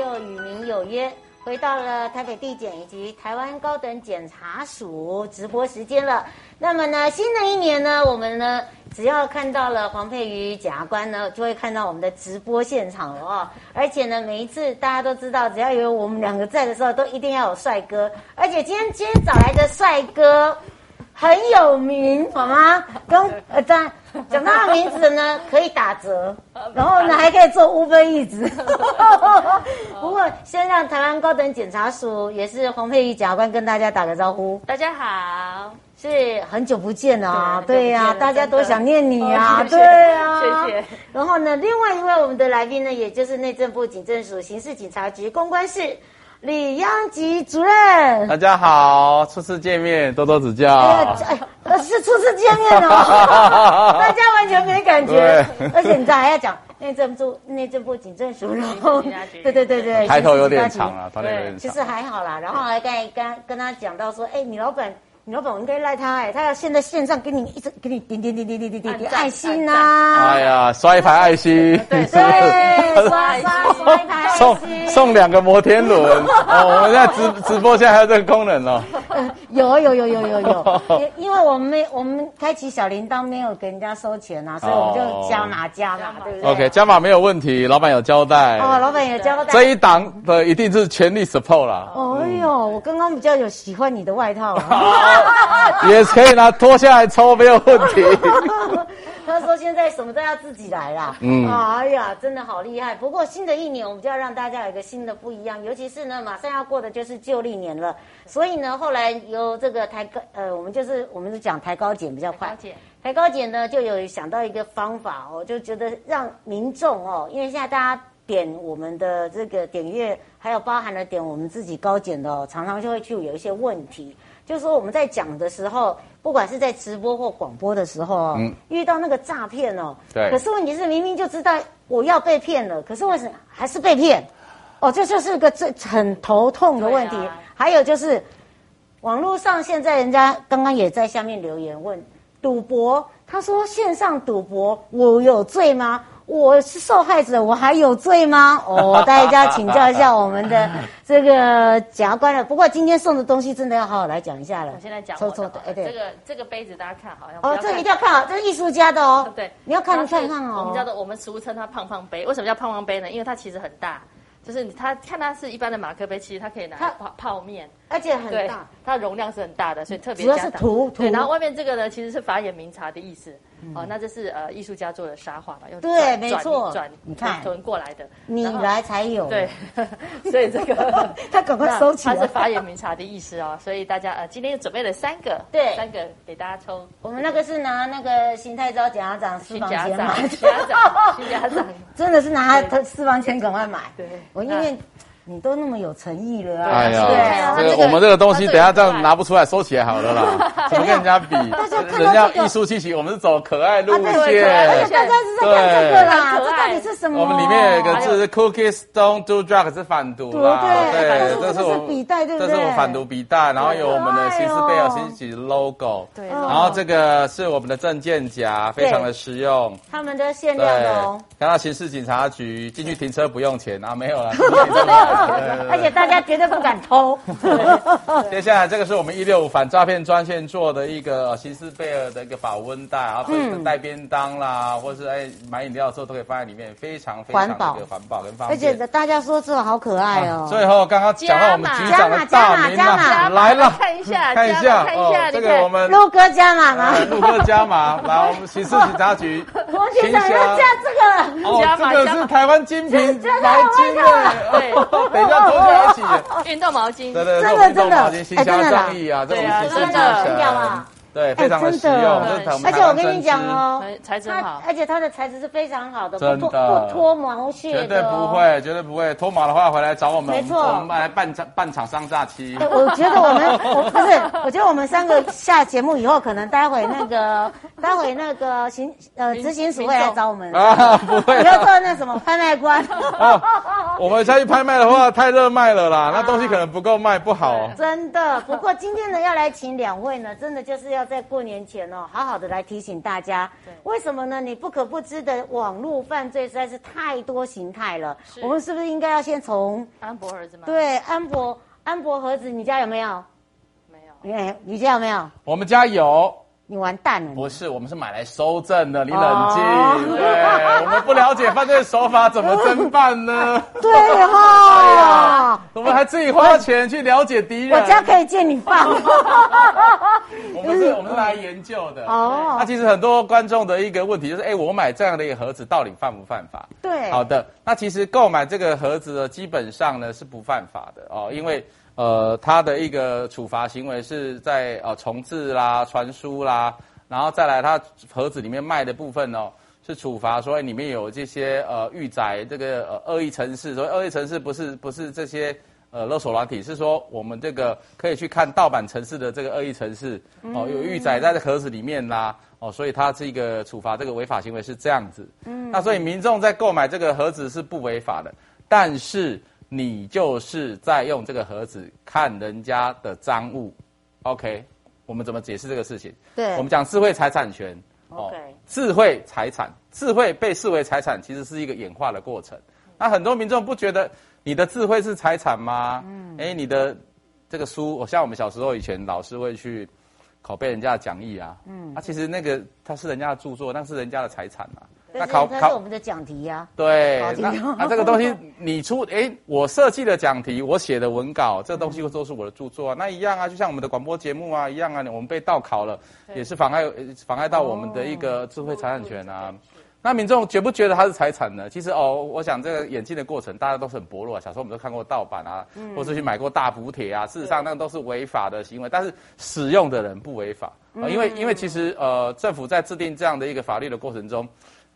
就与民有约，回到了台北地检以及台湾高等检察署直播时间了。那么呢，新的一年呢，我们呢，只要看到了黄佩瑜检察官呢，就会看到我们的直播现场了哦。而且呢，每一次大家都知道，只要有我们两个在的时候，都一定要有帅哥。而且今天今天找来的帅哥。很有名，好吗？跟呃，讲讲他的名字呢，可以打折，然后呢，还可以做 Uber Eats。不过，先让台湾高等检察署也是黄佩瑜检察官跟大家打个招呼。大家好，是很久不见了啊！对呀、啊，大家都想念你啊！对啊，谢谢。然后呢，另外一位我们的来宾呢，也就是内政部警政署刑事警察局公关室。李央吉主任，大家好，初次见面，多多指教。哎呀，哎，是初次见面哦，大家完全没感觉。而且你知道还要讲内政部、内政部警政署，然后对对对对，抬头有点长了，抬头有点长。其实还好啦，然后还跟跟跟他讲到说，哎，你老板。你老板，我应该赖他哎，他要现在线上给你一直给你点点点点点点点点爱心呐！哎呀，刷一排爱心，对对，刷刷刷一排爱心，送送两个摩天轮 哦！我们现在直直播现在还有这个功能哦。有有有有有有，因 因为我们没我们开启小铃铛没有给人家收钱啊，所以我们就加码加码，对不对？OK，加码没有问题，老板有交代。哦，老板有交代。这一档的一定是全力 support 啦。哎呦，我刚刚比较有喜欢你的外套。也可以拿脱下来抽，没有问题。他说现在什么都要自己来啦。嗯，哎呀，真的好厉害。不过新的一年，我们就要让大家有一个新的不一样，尤其是呢，马上要过的就是旧历年了。所以呢，后来由这个抬高，呃，我们就是我们是讲抬高检比较快。抬高检，台高检呢就有想到一个方法哦，就觉得让民众哦，因为现在大家点我们的这个点阅，还有包含了点我们自己高检的哦，常常就会去有一些问题。就是说我们在讲的时候，不管是在直播或广播的时候哦，嗯，遇到那个诈骗哦，对。可是问题是明明就知道我要被骗了，可是为什么还是被骗？哦，这就是个最很头痛的问题。啊、还有就是，网络上现在人家刚刚也在下面留言问赌博，他说线上赌博我有罪吗？我是受害者，我还有罪吗？哦，大家请教一下我们的这个检察官了。不过今天送的东西真的要好好来讲一下了。我现在讲，抽抽的，哎，对，这个这个杯子大家看好像哦，这个一定要看好，这是艺术家的哦。对，你要看看看哦。我们叫做我们俗称它胖胖杯，为什么叫胖胖杯呢？因为它其实很大，就是它看它是一般的马克杯，其实它可以拿来泡泡面，而且很大，它的容量是很大的，所以特别主要是涂涂。对，然后外面这个呢，其实是法眼明察的意思。哦，那这是呃艺术家做的沙画吧？用对，没错，转你看轮过来的，你来才有对，所以这个 他赶快收起来。他是法眼明察的意思哦，所以大家呃今天又准备了三个，对，三个给大家抽。我们那个是拿那个邢太昭检察长私房钱买，检察长，检察长 真的是拿他私房钱赶快买。对，我因为。你都那么有诚意了啊！哎呀，这个我们这个东西等下这样拿不出来，收起来好了啦。怎么跟人家比？人家艺术气息，我们是走可爱路线。而且大家是在看这个啦，这到底是什么？我们里面有一个字是 “Cookies don't do drugs”，是反毒啦。对，这是我们笔袋，对不对？这是我反毒笔袋，然后有我们的刑事贝尔刑警 logo。对，然后这个是我们的证件夹，非常的实用。他们的限量的哦。看到刑事警察局进去停车不用钱啊？没有了。而且大家绝对不敢偷。接下来这个是我们一六五反诈骗专线做的一个新斯贝尔的一个保温袋，然后可以带便当啦，或是哎买饮料的时候都可以放在里面，非常非常的环保跟方便。而且大家说这个好可爱哦。最后刚刚讲到我们局长的大名了，来了，看一下，看一下看一下，这个我们陆哥加码。吗？陆哥加码，来我们刑事警察局，我局长要加这个，哦，这个是台湾精品毛巾的，对，不要偷笑，记得运动毛巾，真的真的，运动毛巾心相印啊，对，真的。对，非常的。实用。而且我跟你讲哦，材质好，而且它的材质是非常好的，不脱不脱毛屑，绝对不会，绝对不会。脱毛的话回来找我们，没错，我们来办厂办厂商假期。我觉得我们我不是，我觉得我们三个下节目以后，可能待会那个 待会那个行呃执行署会来找我们。啊，不会，你要做那什么拍卖官。我们下去拍卖的话太热卖了啦，那东西可能不够卖，不好。真的，不过今天呢要来请两位呢，真的就是要在过年前哦，好好的来提醒大家。对，为什么呢？你不可不知的网络犯罪实在是太多形态了。我们是不是应该要先从安博盒子吗？对，安博安博盒子，你家有没有？没有。你你家有没有？我们家有。你完蛋了！不是，我们是买来收证的。你冷静，哦、对，我们不了解犯罪手法，怎么侦办呢？对哈、我们还自己花钱去了解敌人。我家可以借你放。我们是，我们是来研究的。哦，那其实很多观众的一个问题就是，哎，我买这样的一个盒子到底犯不犯法？对，好的，那其实购买这个盒子呢，基本上呢是不犯法的哦，因为。呃，它的一个处罚行为是在呃重置啦、传输啦，然后再来它盒子里面卖的部分哦，是处罚说里面有这些呃预载这个呃恶意城市，所以恶意城市不是不是这些呃勒索软体，是说我们这个可以去看盗版城市的这个恶意城市哦，有预载在这盒子里面啦哦，所以它是一个处罚这个违法行为是这样子。嗯，那所以民众在购买这个盒子是不违法的，但是。你就是在用这个盒子看人家的赃物，OK？我们怎么解释这个事情？对，我们讲智慧财产权。OK，智慧财产，智慧被视为财产，其实是一个演化的过程。那很多民众不觉得你的智慧是财产吗？嗯，哎，你的这个书，我像我们小时候以前老师会去拷贝人家的讲义啊，嗯，啊，其实那个它是人家的著作，那是人家的财产啊。那考考是我们的讲题呀、啊，对，那那这个东西你出，哎，我设计的讲题，我写的文稿，这个东西都是我的著作啊，那一样啊，就像我们的广播节目啊一样啊，我们被盗考了，也是妨碍妨碍到我们的一个智慧财产权啊。那民众觉不觉得它是财产呢？其实哦，我想这个演进的过程，大家都是很薄弱啊。小时候我们都看过盗版啊，或是去买过大补帖啊，事实上那都是违法的行为，但是使用的人不违法啊，因为因为其实呃，政府在制定这样的一个法律的过程中。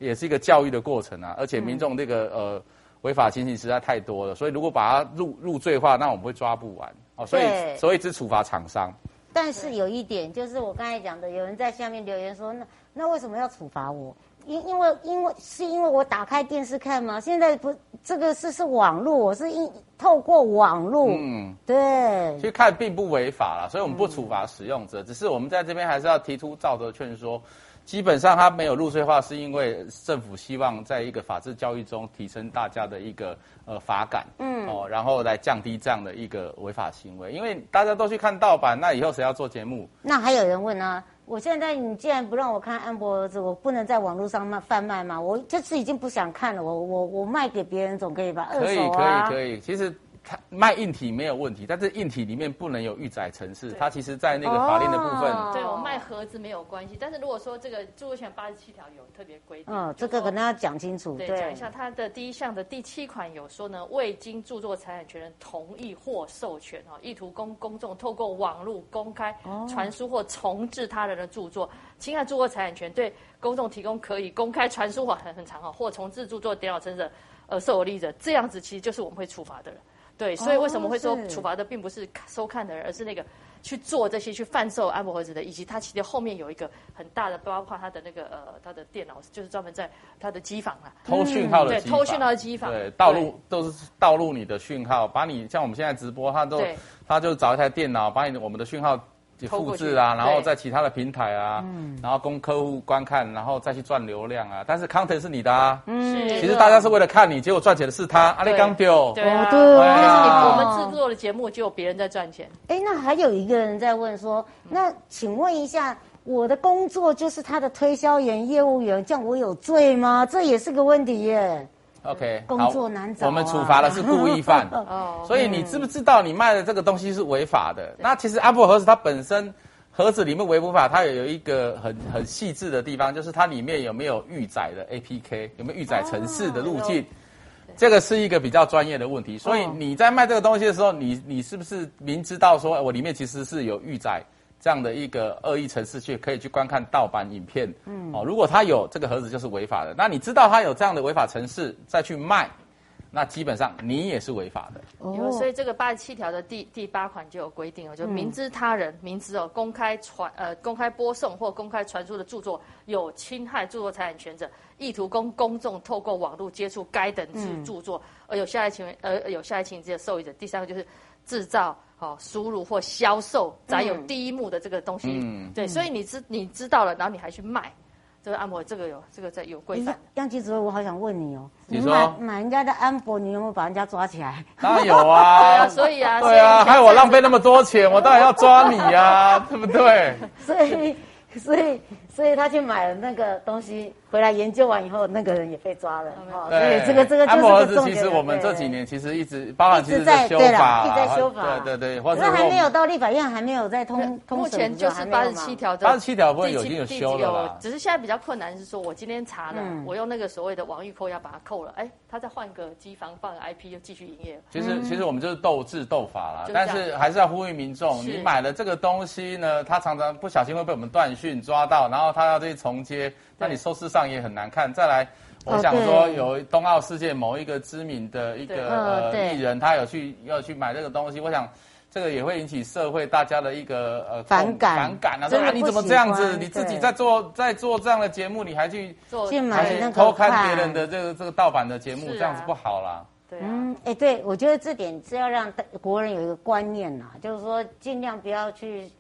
也是一个教育的过程啊，而且民众这个呃违法情形实在太多了，所以如果把它入入罪化，那我们会抓不完哦。所以所以只处罚厂商。但是有一点，就是我刚才讲的，有人在下面留言说，那那为什么要处罚我？因因为因为是因为我打开电视看吗？现在不这个是是网络，我是因透过网络，嗯，对，去看并不违法了，所以我们不处罚使用者，嗯、只是我们在这边还是要提出道德劝说。基本上它没有入税化，是因为政府希望在一个法治教育中提升大家的一个呃法感，嗯，哦，然后来降低这样的一个违法行为。因为大家都去看盗版，那以后谁要做节目？那还有人问呢、啊？我现在你既然不让我看安博儿子，我不能在网络上卖贩卖吗？我这次已经不想看了，我我我卖给别人总可以吧？啊？可以可以可以，其实。它卖硬体没有问题，但是硬体里面不能有预载程式。它其实，在那个法令的部分，哦、对我卖盒子没有关系。但是如果说这个著作权八十七条有特别规定，嗯，这个可能要讲清楚。对，讲一下它的第一项的第七款有说呢，未经著作财产权人同意或授权，哈，意图供公众透过网络公开传输或重置他人的著作，侵害著作财产权，对公众提供可以公开传输或很很长哈，或重置著作电脑程式呃受有利者，这样子其实就是我们会处罚的人。对，所以为什么会说处罚的并不是收看的人，而是那个去做这些去贩售安博盒子的，以及他其实后面有一个很大的，包括他的那个呃，他的电脑就是专门在他的机房啊，偷讯号的机房，对，偷讯号的机房，对，道路都是道路你的讯号，把你像我们现在直播，他都他就找一台电脑把你我们的讯号。复制啊，然后在其他的平台啊，嗯，然后供客户观看，然后再去赚流量啊。但是 content 是你的啊，嗯，其实大家是为了看你，结果赚钱的是他。阿里刚丢，对啊，对啊。但是你我们制作的节目，就有别人在赚钱。哎，那还有一个人在问说，那请问一下，我的工作就是他的推销员、业务员，这样我有罪吗？这也是个问题耶。OK，工作难找，啊，我们处罚的是故意犯，哦，所以你知不知道你卖的这个东西是违法的？嗯、那其实安博盒子它本身盒子里面违不法，它也有一个很很细致的地方，就是它里面有没有预载的 APK，有没有预载城市的路径，哦，这个是一个比较专业的问题。所以你在卖这个东西的时候，你你是不是明知道说我里面其实是有预载？这样的一个恶意程式去可以去观看盗版影片，嗯，哦，如果他有这个盒子就是违法的。那你知道他有这样的违法程式再去卖，那基本上你也是违法的。哦，所以这个八十七条的第第八款就有规定哦，就明知他人明知哦公开传呃公开播送或公开传输的著作有侵害著作财产权者，意图供公众透过网络接触该等之著作，而有下列情而有下列情节的受益者。第三个就是制造。哦，输入或销售载有第一幕的这个东西，嗯、对，所以你知你知道了，然后你还去卖，这个按摩这个有这个在有规范。杨记主任，我好想问你哦，你说买买人家的按摩，你有没有把人家抓起来？当然有啊，对啊，所以啊，对啊，害我浪费那么多钱，我当然要抓你、啊，对不对？所以，所以，所以他去买了那个东西。回来研究完以后，那个人也被抓了。哦，对，这个这个就是个其实我们这几年其实一直包含其实在修法，一直在修法。对对对，可是还没有到立法院，还没有在通通目前就是八十七条，八十七条不会有已经有修了。只是现在比较困难是说，我今天查了，我用那个所谓的网域扣押把它扣了，哎，他再换个机房放个 IP 又继续营业。其实其实我们就是斗智斗法啦，但是还是要呼吁民众，你买了这个东西呢，他常常不小心会被我们断讯抓到，然后他要这些重接。那你收视上也很难看。再来，我想说，有冬奥世界某一个知名的一个呃艺人，他有去要去买这个东西，我想这个也会引起社会大家的一个呃反感反感啊！说啊，你怎么这样子？你自己在做在做这样的节目，你还去做去买偷看别人的这个这个盗版的节目，这样子不好啦。对，嗯，哎，对，我觉得这点是要让国人有一个观念呐，就是说尽量不要去。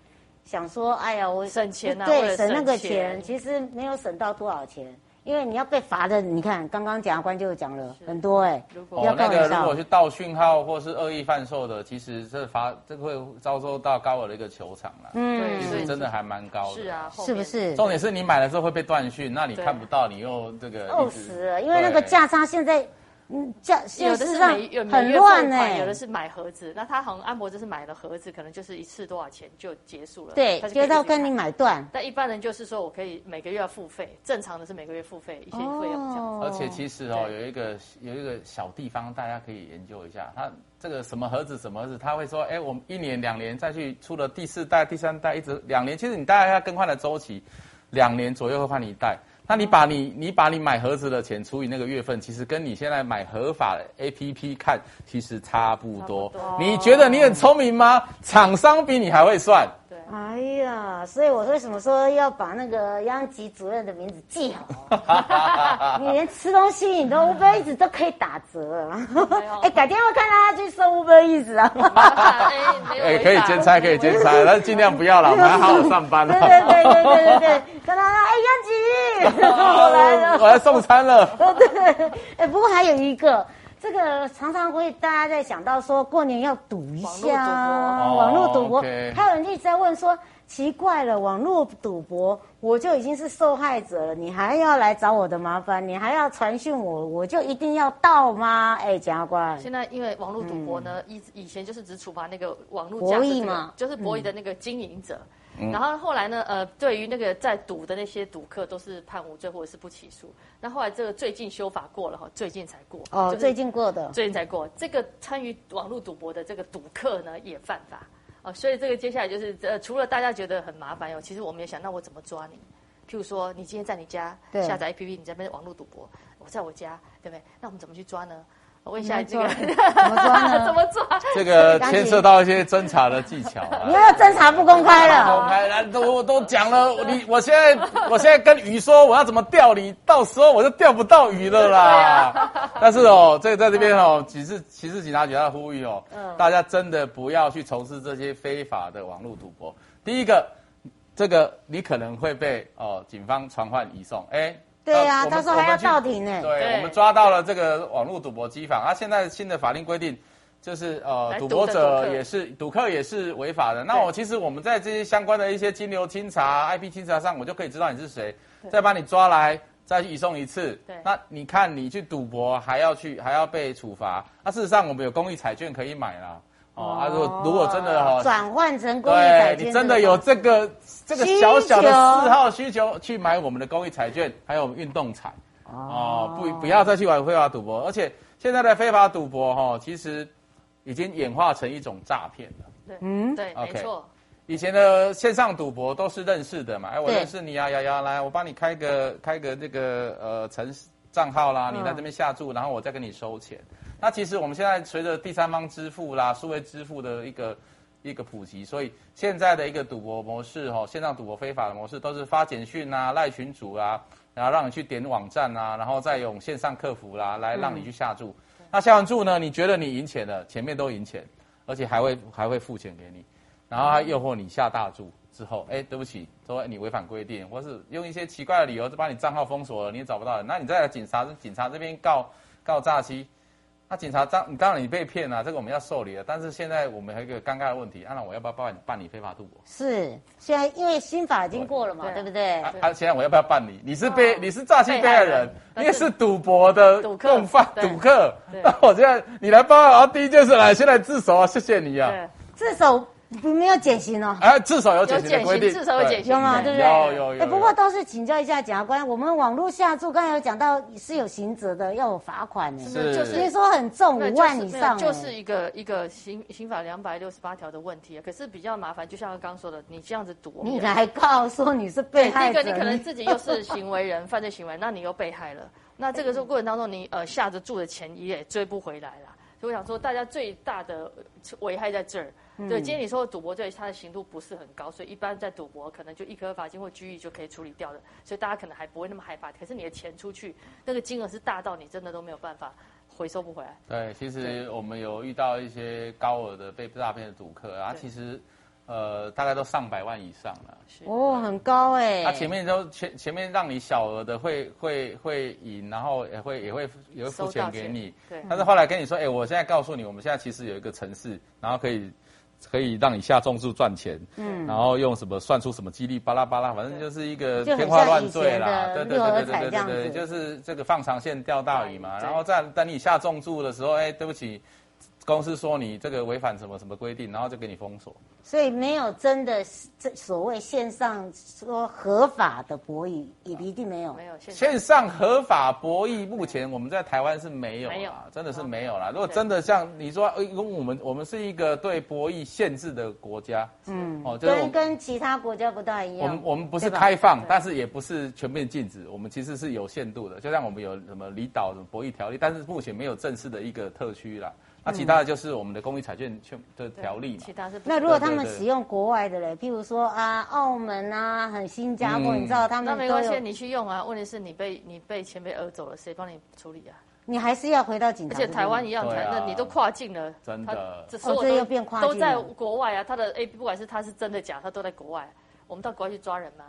想说，哎呀，我省钱啊，对，省那个钱，其实没有省到多少钱，因为你要被罚的，你看刚刚检察官就讲了很多，哎，哦，那个如果是盗讯号或是恶意贩售的，其实这罚这个会遭受到高额的一个求偿了，嗯，其实真的还蛮高的，是啊，是不是？重点是你买了之后会被断讯，那你看不到，你又这个饿死了，因为那个价差现在。嗯，这事实上很乱哎，有的是买盒子，那他好像安博就是买了盒子，可能就是一次多少钱就结束了。对，接到跟你买断。但一般人就是说我可以每个月要付费，正常的是每个月付费一些费用这样。而且其实哦，有一个有一个小地方大家可以研究一下，他这个什么盒子什么盒子，他会说，哎，我们一年两年再去出了第四代、第三代，一直两年，其实你大概要更换的周期，两年左右会换一代。那你把你你把你买盒子的钱除以那个月份，其实跟你现在买合法的 APP 看，其实差不多。不多你觉得你很聪明吗？厂商比你还会算。哎呀，所以我为什么说要把那个央吉主任的名字记好？你连吃东西你都 Uber Eats 都可以打折。哎，改天我看到他去送 Uber Eats 啊。哎，可以兼差，可以兼差，但是尽量不要了，我们要好好上班了。对对对对对对对，看到他，哎，央吉，我来了，我来送餐了。对对，哎，不过还有一个。这个常常会大家在想到说，过年要赌一下，网络赌博，还有人一直在问说，奇怪了，网络赌博我就已经是受害者了，你还要来找我的麻烦，你还要传讯我，我就一定要到吗？哎，检察官，现在因为网络赌博呢，以以前就是只处罚那个网络博弈嘛，就是博弈的那个经营者。嗯、然后后来呢？呃，对于那个在赌的那些赌客，都是判无罪或者是不起诉。那后来这个最近修法过了哈，最近才过。哦，就是、最近过的。最近才过。这个参与网络赌博的这个赌客呢，也犯法。哦，所以这个接下来就是呃，除了大家觉得很麻烦哟，其实我们也想，那我怎么抓你？譬如说，你今天在你家下载 APP，你在那边网络赌博，我在我家，对不对？那我们怎么去抓呢？我问一下这个怎么抓呢？怎么抓？这个牵涉到一些侦查的技巧。你要侦查不公开了。公开了，都都讲了。你我现在我现在跟鱼说我要怎么钓你，到时候我就钓不到鱼了啦。但是哦，这在这边哦，其实其实警察局在呼吁哦，大家真的不要去从事这些非法的网络赌博。第一个，这个你可能会被哦警方传唤移送。哎。对呀、啊，他说还要到庭呢。对，我们抓到了这个网络赌博机房啊。现在新的法令规定，就是呃，赌博者也是赌客也是违法的。那我其实我们在这些相关的一些金流清查、IP 清查上，我就可以知道你是谁，再把你抓来，再去移送一次。对，那你看你去赌博还要去还要被处罚。那事实上我们有公益彩券可以买啦。哦，啊，如果如果真的哈，转换成公益彩券，你真的有这个这个小小的嗜好需求，去买我们的公益彩券，还有我们运动彩，哦，不不要再去玩非法赌博，而且现在的非法赌博哈，其实已经演化成一种诈骗了。对，嗯，对，没错。以前的线上赌博都是认识的嘛，哎，我认识你啊，瑶瑶，来，我帮你开个开个这个呃城市账号啦，你在这边下注，然后我再跟你收钱。那其实我们现在随着第三方支付啦、数位支付的一个一个普及，所以现在的一个赌博模式哦，线上赌博非法的模式都是发简讯啊、赖群主啊，然后让你去点网站啊，然后再用线上客服啦来让你去下注。嗯、那下完注呢，你觉得你赢钱了，前面都赢钱，而且还会还会付钱给你，然后还诱惑你下大注之后，哎，对不起，说你违反规定，或是用一些奇怪的理由就把你账号封锁了，你也找不到人，那你再来警察警察这边告告诈欺。那警察当当然你被骗了，这个我们要受理了。但是现在我们还有一个尴尬的问题，那我要不要办办理非法赌博？是，现在因为新法已经过了嘛，对，对不对？啊，啊，现在我要不要办理？你是被、哦、你是诈欺被害人，你也是赌博的共犯赌客。那 我现在你来报案，然后第一件事来，先来自首啊！谢谢你啊，自首。没有减刑哦，哎，至少有减刑的规定，至少有减刑，有吗？对不对？有有有。哎，不过倒是请教一下检察官，我们网络下注刚才有讲到是有刑责的，要有罚款呢，是，就是听说很重，五万以上，就是一个一个刑刑法两百六十八条的问题。可是比较麻烦，就像刚刚说的，你这样子赌，你来告诉你是被害者，第一个你可能自己又是行为人，犯罪行为，那你又被害了，那这个时候过程当中，你呃下着注的钱你也追不回来了。所以我想说，大家最大的危害在这儿。对，今天你说赌博罪，它的刑度不是很高，所以一般在赌博可能就一颗罚金或拘役就可以处理掉的，所以大家可能还不会那么害怕。可是你的钱出去，那个金额是大到你真的都没有办法回收不回来。对，其实我们有遇到一些高额的被诈骗的赌客啊，其实呃大概都上百万以上了。哦，很高哎。他前面都前前面让你小额的会会会赢，然后也会也会也会付钱给你。对。但是后来跟你说，哎，我现在告诉你，我们现在其实有一个城市，然后可以。可以让你下重注赚钱，嗯，然后用什么算出什么几率，巴拉巴拉，反正就是一个天花乱坠啦，对对对对对对对，就是这个放长线钓大鱼嘛。然后在等你下重注的时候，哎，对不起。公司说你这个违反什么什么规定，然后就给你封锁。所以没有真的这所谓线上说合法的博弈，也一定没有。没有线上合法博弈，目前我们在台湾是没有，没有，真的是没有啦。如果真的像你说，因为我们我们是一个对博弈限制的国家，嗯，哦，就是跟跟其他国家不大一样。我们我们不是开放，但是也不是全面禁止，我们其实是有限度的。就像我们有什么离岛什么博弈条例，但是目前没有正式的一个特区啦。那、啊、其他的就是我们的公益彩券券的条例嘛。其他是那如果他们使用国外的嘞，譬如说啊，澳门啊，很新加坡，嗯、你知道他们那没关系，你去用啊。问题是你被你被钱被讹走了，谁帮你处理啊？你还是要回到警察。而且台湾一样，台那、啊、你都跨境了，真的，这所有都、哦、变跨境都在国外啊。他的 A P 不管是他是真的假，他都在国外。我们到国外去抓人吗？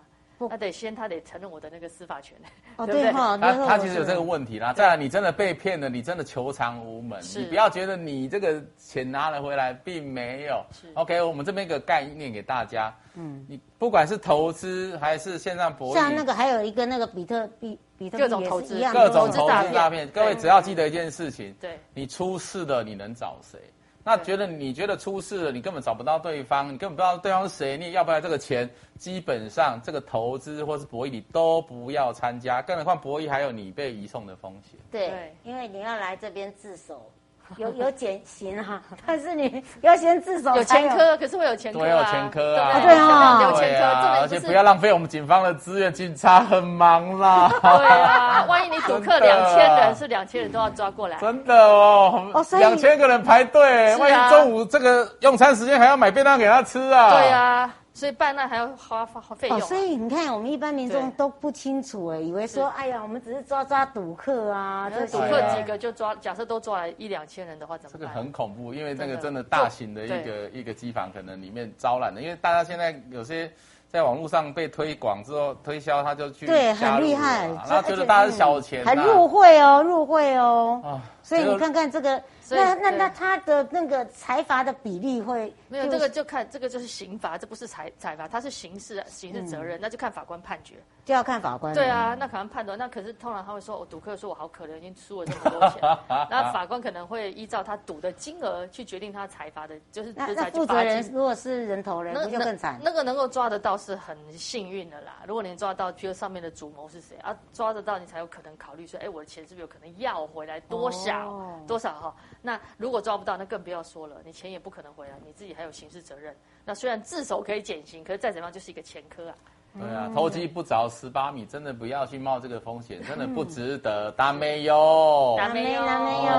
他得先，他得承认我的那个司法权，哦，对哈，他他其实有这个问题啦。再来，你真的被骗了，你真的求偿无门，你不要觉得你这个钱拿了回来，并没有。OK，我们这边一个概念给大家，嗯，你不管是投资还是线上博弈，像那个还有一个那个比特币，比特币各种投资，各种投资诈骗，各位只要记得一件事情，对，你出事了，你能找谁？那觉得你觉得出事了，你根本找不到对方，你根本不知道对方是谁，你也要不要这个钱？基本上这个投资或是博弈你都不要参加，更何况博弈还有你被移送的风险。对，因为你要来这边自首。有有减刑哈，但是你要先自首。有前科，可是会有前科啊。对，有前科啊。对啊，有前科，而且不要浪费我们警方的资源，警察很忙啦。对啊，万一你赌客两千人，是两千人都要抓过来。真的哦，两千个人排队，万一中午这个用餐时间还要买便当给他吃啊。对啊。所以办案还要花花费用，啊哦，所以你看，我们一般民众都不清楚哎，以为说，哎呀，我们只是抓抓赌客啊，这赌客几个就抓，假设都抓来一两千人的话，怎么办？这个很恐怖，因为那个真的大型的一个一个机房，可能里面招揽的，因为大家现在有些。在网络上被推广之后，推销他就去对，很厉害，然后觉得大家是小钱，还入会哦，入会哦。啊，所以你看看这个，那那那他的那个财阀的比例会没有这个就看这个就是刑罚，这不是财财阀，他是刑事刑事责任，那就看法官判决，就要看法官。对啊，那可能判断，那可是通常他会说，我赌客说我好可怜，已经输了这么多钱，那法官可能会依照他赌的金额去决定他财阀的，就是那那负责人如果是人头人，那就更惨。那个能够抓得到。是很幸运的啦。如果你抓到，譬如上面的主谋是谁啊，抓得到你才有可能考虑说，哎，我的钱是不是有可能要回来？多少、哦、多少哈。那如果抓不到，那更不要说了，你钱也不可能回来，你自己还有刑事责任。那虽然自首可以减刑，可是再怎么样就是一个前科啊。对啊，偷鸡不着十八米，真的不要去冒这个风险，真的不值得。达妹哟，达妹哟，达妹哟，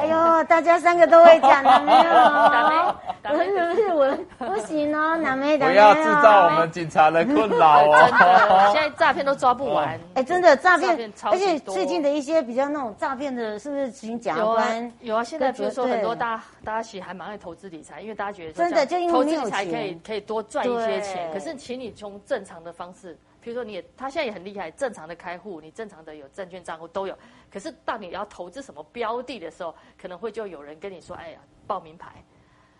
哎呦，大家三个都会讲达妹哟，不是不是我不行哦，达妹。不要制造我们警察的困扰哦。现在诈骗都抓不完。哎，真的诈骗，而且最近的一些比较那种诈骗的，是不是请假官？有啊，现在比如说很多大家大家其实还蛮爱投资理财，因为大家觉得真的就因为投资理财可以可以多赚一些钱，可是请你从正常的。方式，比如说你也，他现在也很厉害，正常的开户，你正常的有证券账户都有。可是当你要投资什么标的的时候，可能会就有人跟你说：“哎呀，报名牌。”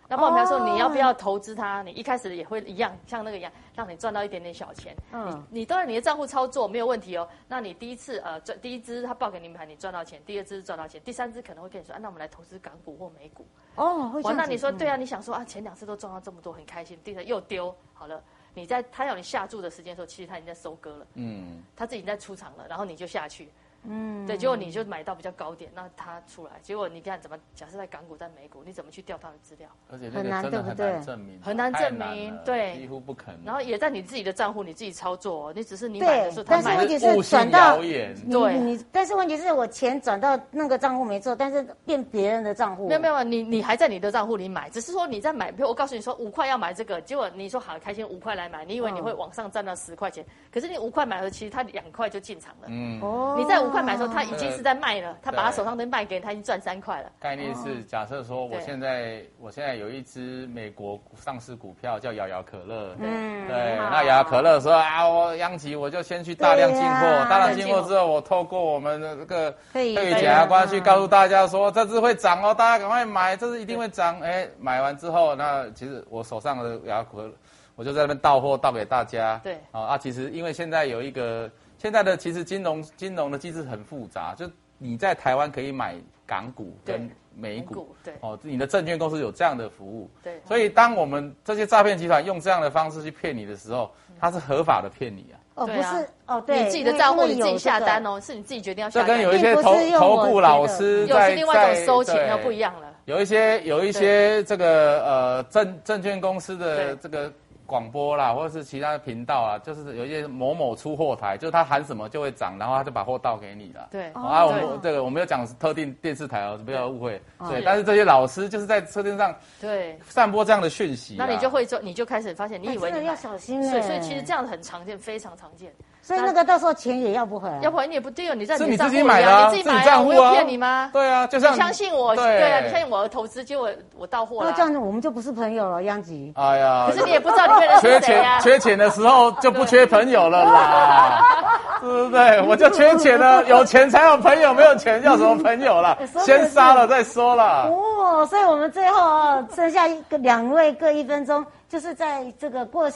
那报名牌说你要不要投资它？你一开始也会一样，像那个一样，让你赚到一点点小钱。嗯，你当然你的账户操作没有问题哦。那你第一次呃赚第一支他报给你名牌，你赚到钱；第二支赚到钱；第三支可能会跟你说：“啊，那我们来投资港股或美股。”哦，会。那你说对啊？你想说啊，前两次都赚到这么多，很开心。第三又丢好了。你在他要你下注的时间的时候，其实他已经在收割了。嗯，他自己在出场了，然后你就下去。嗯，对，结果你就买到比较高点，那他出来，结果你看怎么？假设在港股、在美股，你怎么去调他的资料？而且很难，对不对？证明很难证明，对，几乎不可能。然后也在你自己的账户，你自己操作，你只是你买的时候，但是问题是转到对，你但是问题是我钱转到那个账户没错，但是变别人的账户。没有没有，你你还在你的账户里买，只是说你在买，比如我告诉你说五块要买这个，结果你说好开心五块来买，你以为你会往上赚到十块钱，可是你五块买的时候，其实他两块就进场了。嗯，哦，你在五块买的时候，他已经。是在卖了，他把他手上的卖给他，已经赚三块了。概念是假设说，我现在我现在有一只美国上市股票叫摇摇可乐，嗯，对，那摇摇可乐说啊，我央企我就先去大量进货，大量进货之后，我透过我们的这个对检察官去告诉大家说，这支会涨哦，大家赶快买，这支一定会涨。哎，买完之后，那其实我手上的摇摇可乐，我就在那边到货到给大家。对，啊，其实因为现在有一个。现在的其实金融金融的机制很复杂，就你在台湾可以买港股跟美股，对，哦，你的证券公司有这样的服务，对，所以当我们这些诈骗集团用这样的方式去骗你的时候，它是合法的骗你啊。哦，不是，哦，对，你自己的账户你自己下单哦，是你自己决定要下单。这跟有一些投投顾老师在又是另外一种收钱又不一样了。有一些有一些这个呃证证券公司的这个。广播啦，或者是其他的频道啊，就是有一些某某出货台，就是他喊什么就会涨，然后他就把货倒给你了。对，啊，我们这个我没有讲特定电视台哦，不要误会。对，但是这些老师就是在车天上对散播这样的讯息，那你就会做，你就开始发现，你以为你要小心。对，所以其实这样很常见，非常常见。所以那个到时候钱也要不回来，要不然你也不对哦。你在是你自己买的，你自己买的，我有骗你吗？对啊，就像你相信我，对啊，你相信我的投资，结果我到货了。那这样子我们就不是朋友了，央吉。哎呀，可是你也不知道你骗人是谁啊。缺钱的时候就不缺朋友了啦，对不对？我就缺钱了，有钱才有朋友，没有钱要什么朋友了？先杀了再说了。哦，所以我们最后啊，剩下一个两位各一分钟，就是在这个过。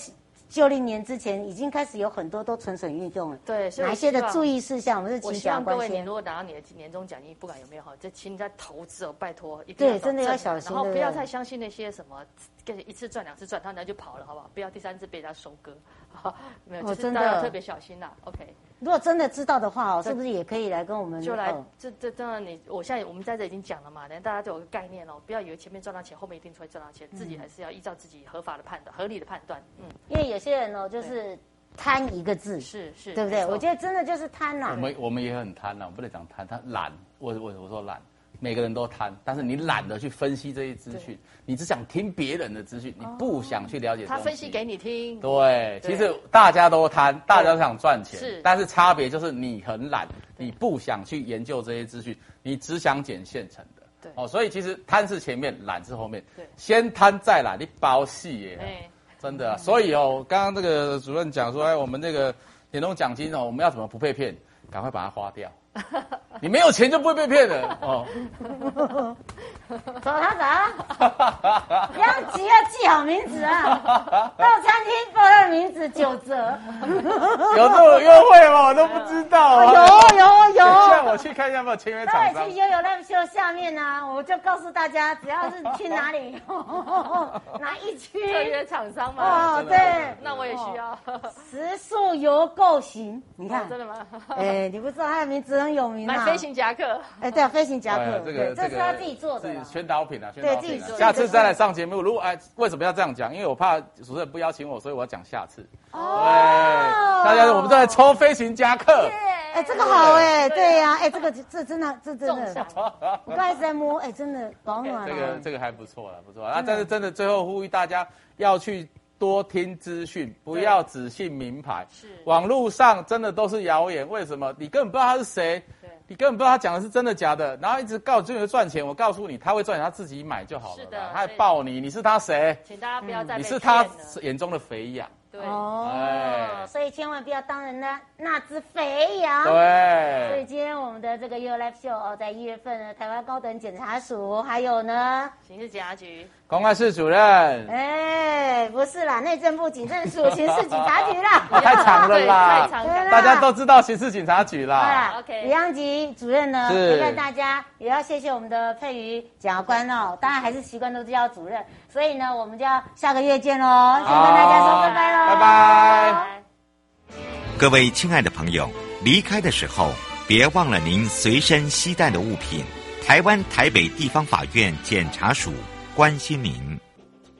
旧历年之前已经开始有很多都蠢蠢欲动了。对，哪些的注意事项？我们是请希望各位，你如果拿到你的年终奖金，不管有没有哈，就请你在投资哦，拜托一定要对，真的要小心，然后不要太相信那些什么，跟一次赚两次赚，他然后就跑了，好不好？不要第三次被他收割。好，没有，就是大家特别小心啦。OK。如果真的知道的话哦，是不是也可以来跟我们？就来，这这当然你，我现在我们在这已经讲了嘛，等大家都有个概念哦，不要以为前面赚到钱，后面一定会赚到钱，自己还是要依照自己合法的判断、合理的判断。嗯，因为有些人哦，就是贪一个字，是是，对不对？我觉得真的就是贪呐。我们我们也很贪呐，我不能讲贪，他懒，我我我说懒。每个人都贪，但是你懒得去分析这些资讯，你只想听别人的资讯，你不想去了解。他分析给你听。对，对其实大家都贪，大家都想赚钱，是，但是差别就是你很懒，你不想去研究这些资讯，你只想捡现成的。对，哦，所以其实贪是前面，懒是后面。对，先贪再懒，你包戏耶，对真的、啊。所以哦，刚刚这个主任讲说，哎，我们这个年终奖金哦，我们要怎么不被骗？赶快把它花掉。你没有钱就不会被骗的哦。走他走，央吉要记好名字啊！到餐厅报他的名字九折，有这种优惠吗？我都不知道。有有有，现在我去看一下有没有签约 厂商。去悠悠 Live Show 下面呢，我就告诉大家，只要是去哪里，哪一区特约厂商嘛。哦，对，那我也需要。食宿游购行，你看，真的吗？哎，你不知道他的名字很有名吗？飞行夹克，哎，对啊，飞行夹克，这个这是他自己做的，宣导品啊，对，自己做。下次再来上节目，如果哎，为什么要这样讲？因为我怕主持人不邀请我，所以我要讲下次。哦，大家我们都在抽飞行夹克，哎，这个好哎，对呀，哎，这个这真的这真的，我刚才在摸，哎，真的保暖。这个这个还不错了，不错。啊但是真的最后呼吁大家要去。多听资讯，不要只信名牌。是，网络上真的都是谣言。为什么？你根本不知道他是谁，对你根本不知道他讲的是真的假的，然后一直告诉你会赚钱。我告诉你，他会赚钱，他自己买就好了。是的，他还抱你，你是他谁？请大家不要再、嗯、你是他眼中的肥羊。对哦，对所以千万不要当人的那只肥羊。对，所以今天我们的这个 Your Life Show 哦，在一月份呢，台湾高等检察署还有呢，刑事检察局。公安室主任，哎，不是啦，内政部警政署刑事警察局啦，太长了啦，太长了，大家都知道刑事警察局啦。OK，李央吉主任呢，陪伴大家，也要谢谢我们的佩瑜检察官哦，当然还是习惯都是叫主任，所以呢，我们就要下个月见喽，先跟大家说拜拜喽，拜拜。各位亲爱的朋友，离开的时候别忘了您随身携带的物品。台湾台北地方法院检察署。关心您。